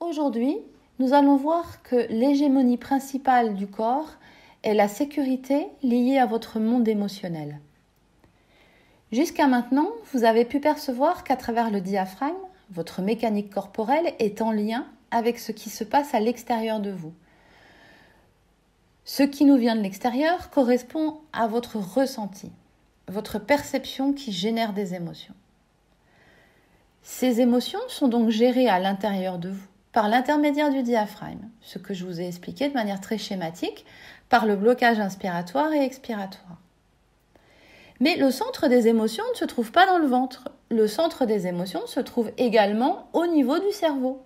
Aujourd'hui, nous allons voir que l'hégémonie principale du corps est la sécurité liée à votre monde émotionnel. Jusqu'à maintenant, vous avez pu percevoir qu'à travers le diaphragme, votre mécanique corporelle est en lien avec ce qui se passe à l'extérieur de vous. Ce qui nous vient de l'extérieur correspond à votre ressenti, votre perception qui génère des émotions. Ces émotions sont donc gérées à l'intérieur de vous par l'intermédiaire du diaphragme, ce que je vous ai expliqué de manière très schématique, par le blocage inspiratoire et expiratoire. Mais le centre des émotions ne se trouve pas dans le ventre. Le centre des émotions se trouve également au niveau du cerveau.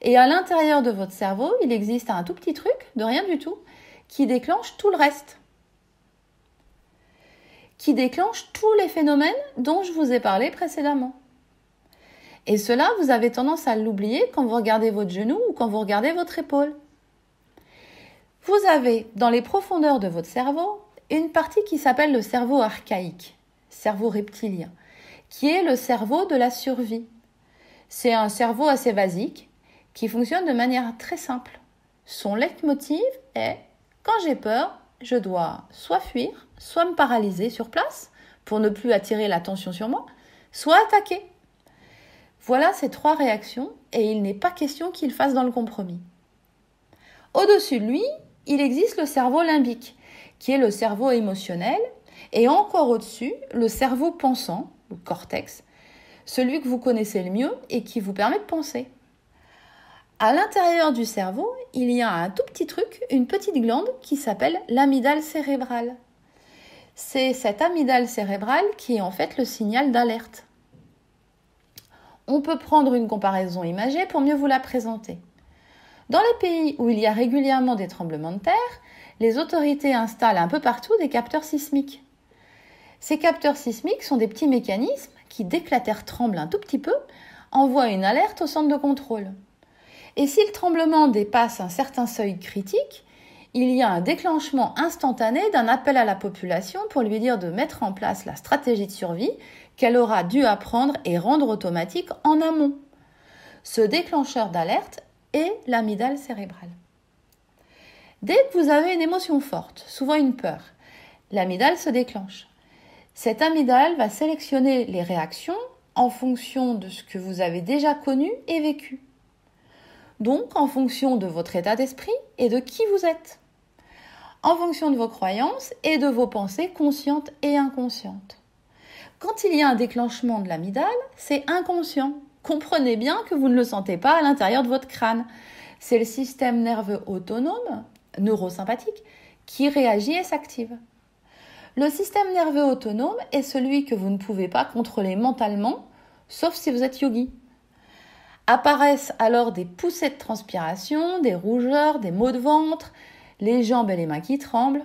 Et à l'intérieur de votre cerveau, il existe un tout petit truc, de rien du tout, qui déclenche tout le reste. Qui déclenche tous les phénomènes dont je vous ai parlé précédemment. Et cela, vous avez tendance à l'oublier quand vous regardez votre genou ou quand vous regardez votre épaule. Vous avez dans les profondeurs de votre cerveau une partie qui s'appelle le cerveau archaïque, cerveau reptilien, qui est le cerveau de la survie. C'est un cerveau assez basique qui fonctionne de manière très simple. Son leitmotiv est quand j'ai peur, je dois soit fuir, soit me paralyser sur place pour ne plus attirer l'attention sur moi, soit attaquer voilà ces trois réactions et il n'est pas question qu'il fasse dans le compromis. Au-dessus de lui, il existe le cerveau limbique, qui est le cerveau émotionnel, et encore au-dessus, le cerveau pensant, le cortex, celui que vous connaissez le mieux et qui vous permet de penser. À l'intérieur du cerveau, il y a un tout petit truc, une petite glande qui s'appelle l'amygdale cérébrale. C'est cette amygdale cérébrale qui est en fait le signal d'alerte on peut prendre une comparaison imagée pour mieux vous la présenter. Dans les pays où il y a régulièrement des tremblements de terre, les autorités installent un peu partout des capteurs sismiques. Ces capteurs sismiques sont des petits mécanismes qui, dès que la terre tremble un tout petit peu, envoient une alerte au centre de contrôle. Et si le tremblement dépasse un certain seuil critique, il y a un déclenchement instantané d'un appel à la population pour lui dire de mettre en place la stratégie de survie qu'elle aura dû apprendre et rendre automatique en amont. Ce déclencheur d'alerte est l'amygdale cérébrale. Dès que vous avez une émotion forte, souvent une peur, l'amygdale se déclenche. Cette amygdale va sélectionner les réactions en fonction de ce que vous avez déjà connu et vécu. Donc en fonction de votre état d'esprit et de qui vous êtes. En fonction de vos croyances et de vos pensées conscientes et inconscientes. Quand il y a un déclenchement de l'amygdale, c'est inconscient. Comprenez bien que vous ne le sentez pas à l'intérieur de votre crâne. C'est le système nerveux autonome, neurosympathique, qui réagit et s'active. Le système nerveux autonome est celui que vous ne pouvez pas contrôler mentalement, sauf si vous êtes yogi. Apparaissent alors des poussées de transpiration, des rougeurs, des maux de ventre, les jambes et les mains qui tremblent,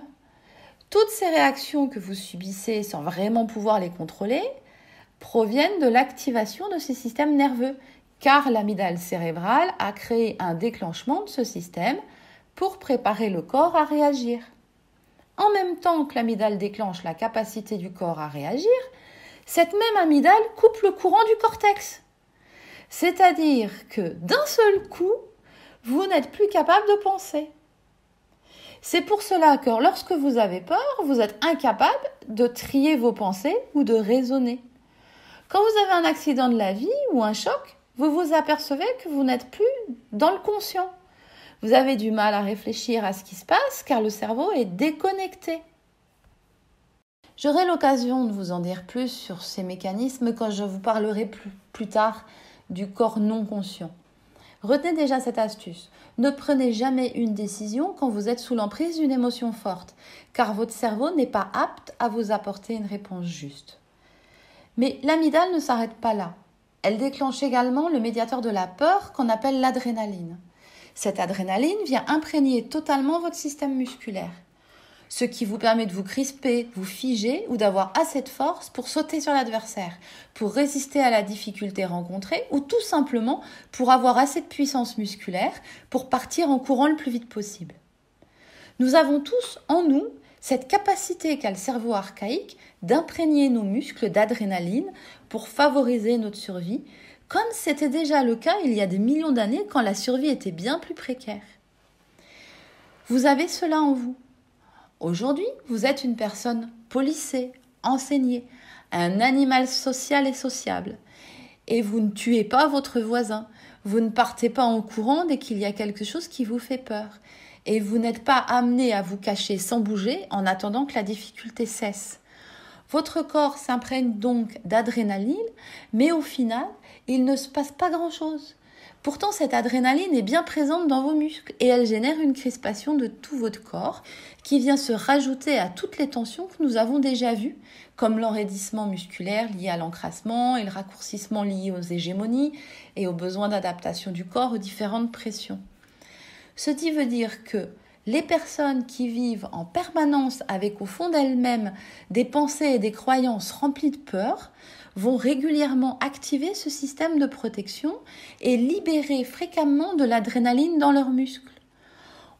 toutes ces réactions que vous subissez sans vraiment pouvoir les contrôler proviennent de l'activation de ces systèmes nerveux, car l'amygdale cérébrale a créé un déclenchement de ce système pour préparer le corps à réagir. En même temps que l'amygdale déclenche la capacité du corps à réagir, cette même amygdale coupe le courant du cortex. C'est-à-dire que d'un seul coup, vous n'êtes plus capable de penser. C'est pour cela que lorsque vous avez peur, vous êtes incapable de trier vos pensées ou de raisonner. Quand vous avez un accident de la vie ou un choc, vous vous apercevez que vous n'êtes plus dans le conscient. Vous avez du mal à réfléchir à ce qui se passe car le cerveau est déconnecté. J'aurai l'occasion de vous en dire plus sur ces mécanismes quand je vous parlerai plus, plus tard du corps non conscient. Retenez déjà cette astuce. Ne prenez jamais une décision quand vous êtes sous l'emprise d'une émotion forte, car votre cerveau n'est pas apte à vous apporter une réponse juste. Mais l'amygdale ne s'arrête pas là. Elle déclenche également le médiateur de la peur qu'on appelle l'adrénaline. Cette adrénaline vient imprégner totalement votre système musculaire ce qui vous permet de vous crisper, vous figer ou d'avoir assez de force pour sauter sur l'adversaire, pour résister à la difficulté rencontrée ou tout simplement pour avoir assez de puissance musculaire pour partir en courant le plus vite possible. Nous avons tous en nous cette capacité qu'a le cerveau archaïque d'imprégner nos muscles d'adrénaline pour favoriser notre survie, comme c'était déjà le cas il y a des millions d'années quand la survie était bien plus précaire. Vous avez cela en vous. Aujourd'hui, vous êtes une personne policée, enseignée, un animal social et sociable. Et vous ne tuez pas votre voisin. Vous ne partez pas en courant dès qu'il y a quelque chose qui vous fait peur. Et vous n'êtes pas amené à vous cacher sans bouger en attendant que la difficulté cesse. Votre corps s'imprègne donc d'adrénaline, mais au final, il ne se passe pas grand-chose. Pourtant, cette adrénaline est bien présente dans vos muscles et elle génère une crispation de tout votre corps qui vient se rajouter à toutes les tensions que nous avons déjà vues, comme l'enraidissement musculaire lié à l'encrassement et le raccourcissement lié aux hégémonies et aux besoins d'adaptation du corps aux différentes pressions. Ceci veut dire que les personnes qui vivent en permanence avec au fond d'elles-mêmes des pensées et des croyances remplies de peur vont régulièrement activer ce système de protection et libérer fréquemment de l'adrénaline dans leurs muscles.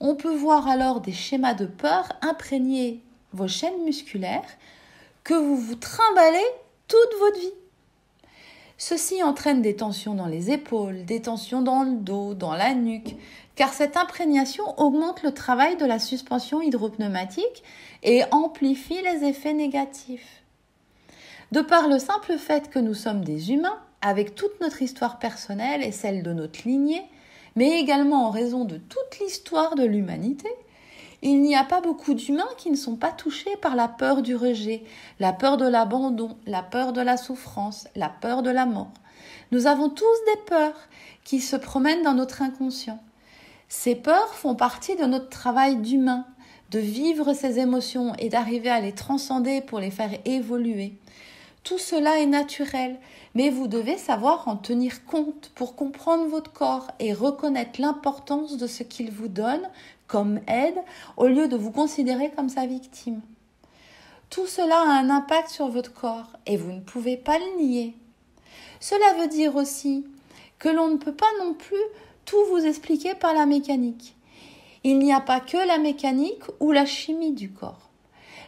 On peut voir alors des schémas de peur imprégner vos chaînes musculaires que vous vous trimballez toute votre vie. Ceci entraîne des tensions dans les épaules, des tensions dans le dos, dans la nuque, car cette imprégnation augmente le travail de la suspension hydropneumatique et amplifie les effets négatifs. De par le simple fait que nous sommes des humains, avec toute notre histoire personnelle et celle de notre lignée, mais également en raison de toute l'histoire de l'humanité, il n'y a pas beaucoup d'humains qui ne sont pas touchés par la peur du rejet, la peur de l'abandon, la peur de la souffrance, la peur de la mort. Nous avons tous des peurs qui se promènent dans notre inconscient. Ces peurs font partie de notre travail d'humain, de vivre ces émotions et d'arriver à les transcender pour les faire évoluer. Tout cela est naturel, mais vous devez savoir en tenir compte pour comprendre votre corps et reconnaître l'importance de ce qu'il vous donne comme aide au lieu de vous considérer comme sa victime. Tout cela a un impact sur votre corps et vous ne pouvez pas le nier. Cela veut dire aussi que l'on ne peut pas non plus tout vous expliquer par la mécanique. Il n'y a pas que la mécanique ou la chimie du corps.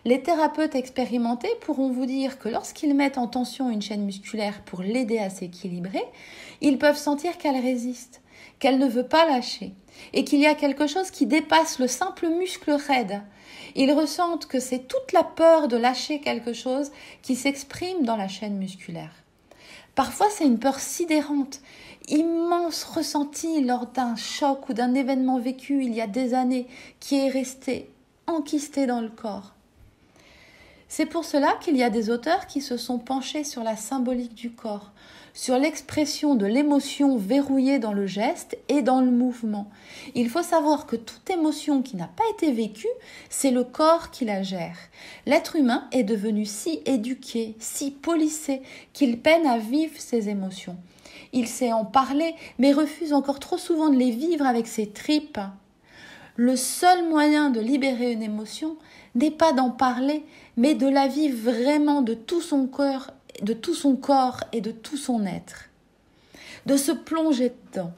Les thérapeutes expérimentés pourront vous dire que lorsqu'ils mettent en tension une chaîne musculaire pour l'aider à s'équilibrer, ils peuvent sentir qu'elle résiste, qu'elle ne veut pas lâcher, et qu'il y a quelque chose qui dépasse le simple muscle raide. Ils ressentent que c'est toute la peur de lâcher quelque chose qui s'exprime dans la chaîne musculaire. Parfois c'est une peur sidérante, immense ressentie lors d'un choc ou d'un événement vécu il y a des années qui est resté enquisté dans le corps. C'est pour cela qu'il y a des auteurs qui se sont penchés sur la symbolique du corps, sur l'expression de l'émotion verrouillée dans le geste et dans le mouvement. Il faut savoir que toute émotion qui n'a pas été vécue, c'est le corps qui la gère. L'être humain est devenu si éduqué, si polissé, qu'il peine à vivre ses émotions. Il sait en parler, mais refuse encore trop souvent de les vivre avec ses tripes. Le seul moyen de libérer une émotion n'est pas d'en parler, mais de la vivre vraiment de tout son cœur, de tout son corps et de tout son être. De se plonger dedans.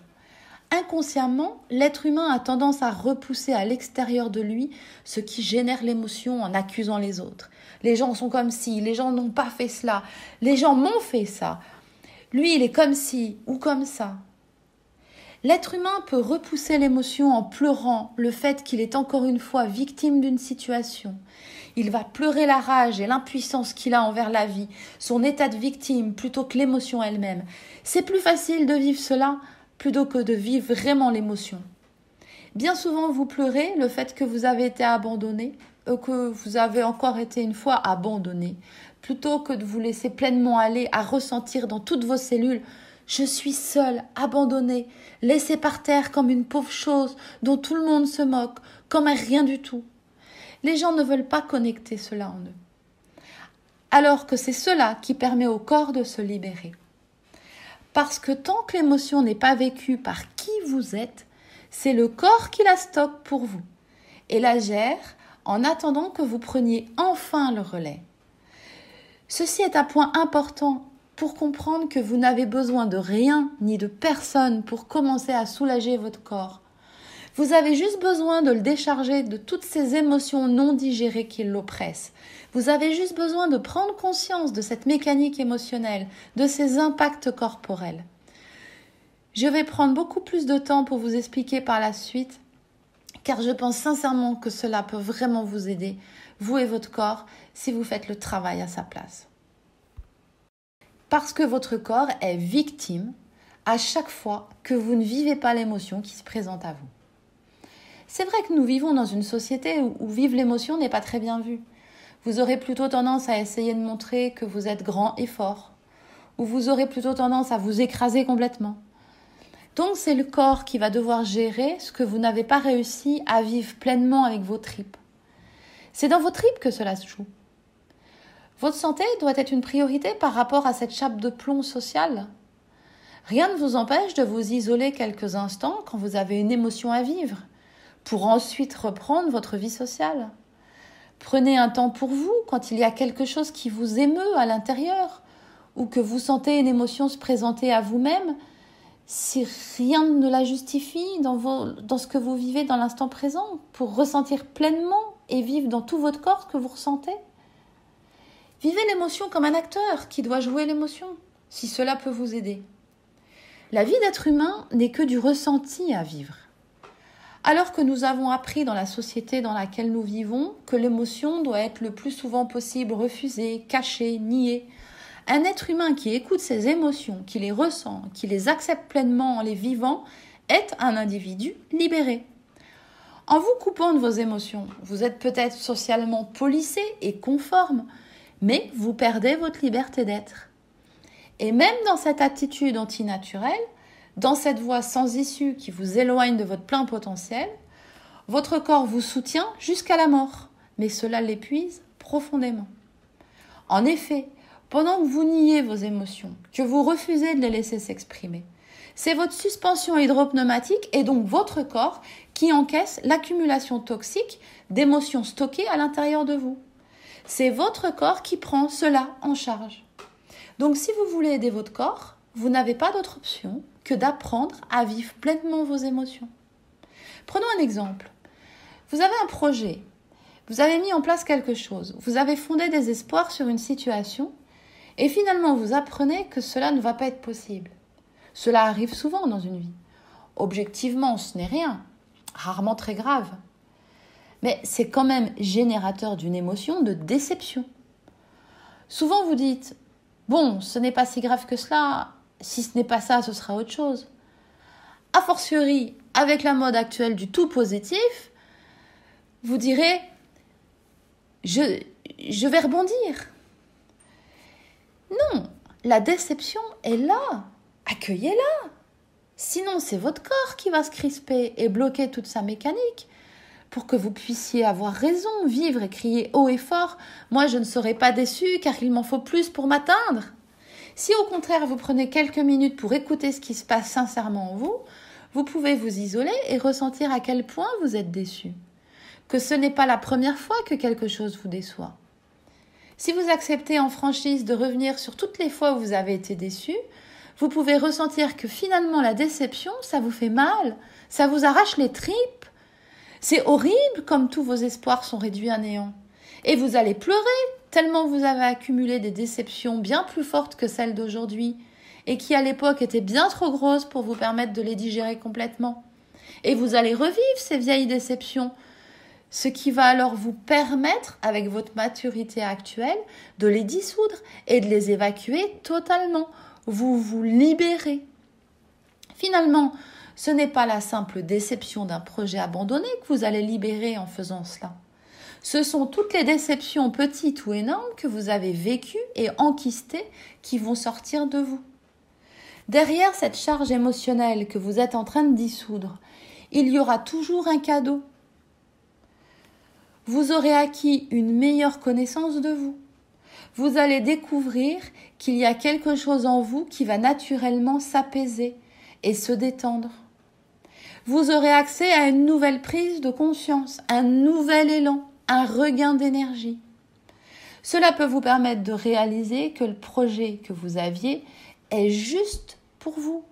Inconsciemment, l'être humain a tendance à repousser à l'extérieur de lui ce qui génère l'émotion en accusant les autres. Les gens sont comme si, les gens n'ont pas fait cela, les gens m'ont fait ça. Lui, il est comme si ou comme ça. L'être humain peut repousser l'émotion en pleurant le fait qu'il est encore une fois victime d'une situation. Il va pleurer la rage et l'impuissance qu'il a envers la vie, son état de victime plutôt que l'émotion elle-même. C'est plus facile de vivre cela plutôt que de vivre vraiment l'émotion. Bien souvent, vous pleurez le fait que vous avez été abandonné, ou que vous avez encore été une fois abandonné, plutôt que de vous laisser pleinement aller à ressentir dans toutes vos cellules je suis seule, abandonnée, laissée par terre comme une pauvre chose dont tout le monde se moque, comme un rien du tout. Les gens ne veulent pas connecter cela en eux. Alors que c'est cela qui permet au corps de se libérer. Parce que tant que l'émotion n'est pas vécue par qui vous êtes, c'est le corps qui la stocke pour vous et la gère en attendant que vous preniez enfin le relais. Ceci est un point important pour comprendre que vous n'avez besoin de rien ni de personne pour commencer à soulager votre corps. Vous avez juste besoin de le décharger de toutes ces émotions non digérées qui l'oppressent. Vous avez juste besoin de prendre conscience de cette mécanique émotionnelle, de ces impacts corporels. Je vais prendre beaucoup plus de temps pour vous expliquer par la suite, car je pense sincèrement que cela peut vraiment vous aider, vous et votre corps, si vous faites le travail à sa place. Parce que votre corps est victime à chaque fois que vous ne vivez pas l'émotion qui se présente à vous. C'est vrai que nous vivons dans une société où, vivre l'émotion n'est pas très bien vu. Vous aurez plutôt tendance à essayer de montrer que vous êtes grand et fort, ou vous aurez plutôt tendance à vous écraser complètement. Donc c'est le corps qui va devoir gérer ce que vous n'avez pas réussi à vivre pleinement avec vos tripes. C'est dans vos tripes que cela se joue. Votre santé doit être une priorité par rapport à cette chape de plomb sociale. Rien ne vous empêche de vous isoler quelques instants quand vous avez une émotion à vivre, pour ensuite reprendre votre vie sociale. Prenez un temps pour vous quand il y a quelque chose qui vous émeut à l'intérieur, ou que vous sentez une émotion se présenter à vous-même, si rien ne la justifie dans, ce que vous vivez dans l'instant présent, pour ressentir pleinement et vivre dans tout votre corps ce que vous ressentez? Vivez l'émotion comme un acteur qui doit jouer l'émotion, si cela peut vous aider. La vie d'être humain n'est que du ressenti à vivre. Alors que nous avons appris dans la société dans laquelle nous vivons que l'émotion doit être le plus souvent possible refusée, cachée, niée, un être humain qui écoute ses émotions, qui les ressent, qui les accepte pleinement en les vivant, est un individu libéré. En vous coupant de vos émotions, vous êtes peut-être socialement policé et conforme, mais vous perdez votre liberté d'être. Et même dans cette attitude antinaturelle, dans cette voie sans issue qui vous éloigne de votre plein potentiel, votre corps vous soutient jusqu'à la mort, mais cela l'épuise profondément. En effet, pendant que vous niez vos émotions, que vous refusez de les laisser s'exprimer. C'est votre suspension hydropneumatique et donc votre corps qui encaisse l'accumulation toxique d'émotions stockées à l'intérieur de vous. C'est votre corps qui prend cela en charge. Donc si vous voulez aider votre corps, vous n'avez pas d'autre option que d'apprendre à vivre pleinement vos émotions. Prenons un exemple. Vous avez un projet, vous avez mis en place quelque chose, vous avez fondé des espoirs sur une situation et finalement, vous apprenez que cela ne va pas être possible. Cela arrive souvent dans une vie. Objectivement, ce n'est rien, rarement très grave. Mais c'est quand même générateur d'une émotion de déception. Souvent, vous dites Bon, ce n'est pas si grave que cela, si ce n'est pas ça, ce sera autre chose. A fortiori, avec la mode actuelle du tout positif, vous direz je, je vais rebondir. Non, la déception est là. Accueillez-la. Sinon, c'est votre corps qui va se crisper et bloquer toute sa mécanique. Pour que vous puissiez avoir raison, vivre et crier haut et fort, moi je ne serai pas déçu car il m'en faut plus pour m'atteindre. Si au contraire vous prenez quelques minutes pour écouter ce qui se passe sincèrement en vous, vous pouvez vous isoler et ressentir à quel point vous êtes déçu. Que ce n'est pas la première fois que quelque chose vous déçoit. Si vous acceptez en franchise de revenir sur toutes les fois où vous avez été déçu, vous pouvez ressentir que finalement la déception, ça vous fait mal, ça vous arrache les tripes. C'est horrible comme tous vos espoirs sont réduits à néant. Et vous allez pleurer tellement vous avez accumulé des déceptions bien plus fortes que celles d'aujourd'hui et qui à l'époque étaient bien trop grosses pour vous permettre de les digérer complètement. Et vous allez revivre ces vieilles déceptions ce qui va alors vous permettre, avec votre maturité actuelle, de les dissoudre et de les évacuer totalement. Vous vous libérez. Finalement, ce n'est pas la simple déception d'un projet abandonné que vous allez libérer en faisant cela. Ce sont toutes les déceptions petites ou énormes que vous avez vécues et enquistées qui vont sortir de vous. Derrière cette charge émotionnelle que vous êtes en train de dissoudre, il y aura toujours un cadeau vous aurez acquis une meilleure connaissance de vous. Vous allez découvrir qu'il y a quelque chose en vous qui va naturellement s'apaiser et se détendre. Vous aurez accès à une nouvelle prise de conscience, un nouvel élan, un regain d'énergie. Cela peut vous permettre de réaliser que le projet que vous aviez est juste pour vous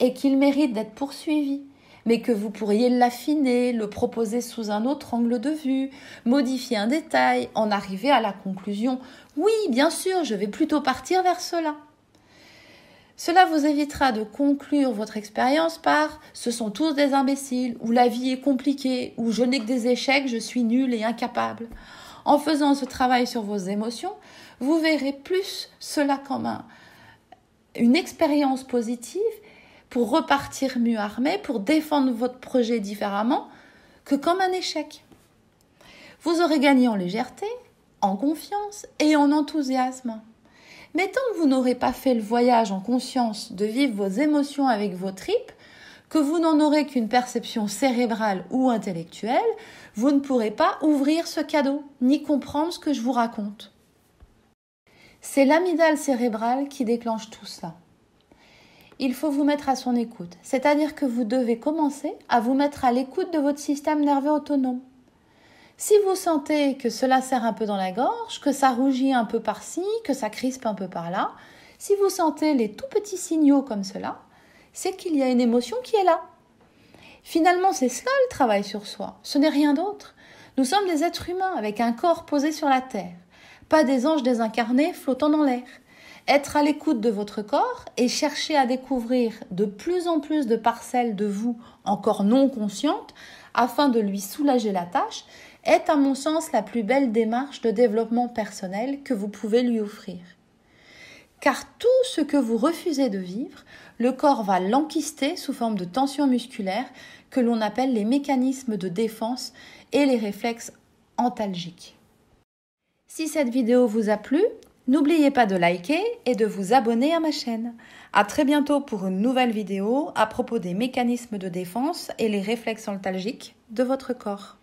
et qu'il mérite d'être poursuivi mais que vous pourriez l'affiner, le proposer sous un autre angle de vue, modifier un détail, en arriver à la conclusion oui, bien sûr, je vais plutôt partir vers cela. Cela vous évitera de conclure votre expérience par ce sont tous des imbéciles, ou la vie est compliquée, ou je n'ai que des échecs, je suis nul et incapable. En faisant ce travail sur vos émotions, vous verrez plus cela comme une expérience positive pour repartir mieux armé, pour défendre votre projet différemment, que comme un échec. Vous aurez gagné en légèreté, en confiance et en enthousiasme. Mais tant que vous n'aurez pas fait le voyage en conscience de vivre vos émotions avec vos tripes, que vous n'en aurez qu'une perception cérébrale ou intellectuelle, vous ne pourrez pas ouvrir ce cadeau, ni comprendre ce que je vous raconte. C'est l'amygdale cérébrale qui déclenche tout cela. Il faut vous mettre à son écoute, c'est-à-dire que vous devez commencer à vous mettre à l'écoute de votre système nerveux autonome. Si vous sentez que cela serre un peu dans la gorge, que ça rougit un peu par-ci, que ça crispe un peu par-là, si vous sentez les tout petits signaux comme cela, c'est qu'il y a une émotion qui est là. Finalement, c'est cela le travail sur soi. Ce n'est rien d'autre. Nous sommes des êtres humains avec un corps posé sur la terre, pas des anges désincarnés flottant dans l'air. Être à l'écoute de votre corps et chercher à découvrir de plus en plus de parcelles de vous encore non conscientes afin de lui soulager la tâche, est à mon sens la plus belle démarche de développement personnel que vous pouvez lui offrir. Car tout ce que vous refusez de vivre, le corps va l'enquister sous forme de tension musculaire que l'on appelle les mécanismes de défense et les réflexes antalgiques. Si cette vidéo vous a plu, n'oubliez pas de liker et de vous abonner à ma chaîne. À très bientôt pour une nouvelle vidéo à propos des mécanismes de défense et les réflexes antalgiques de votre corps.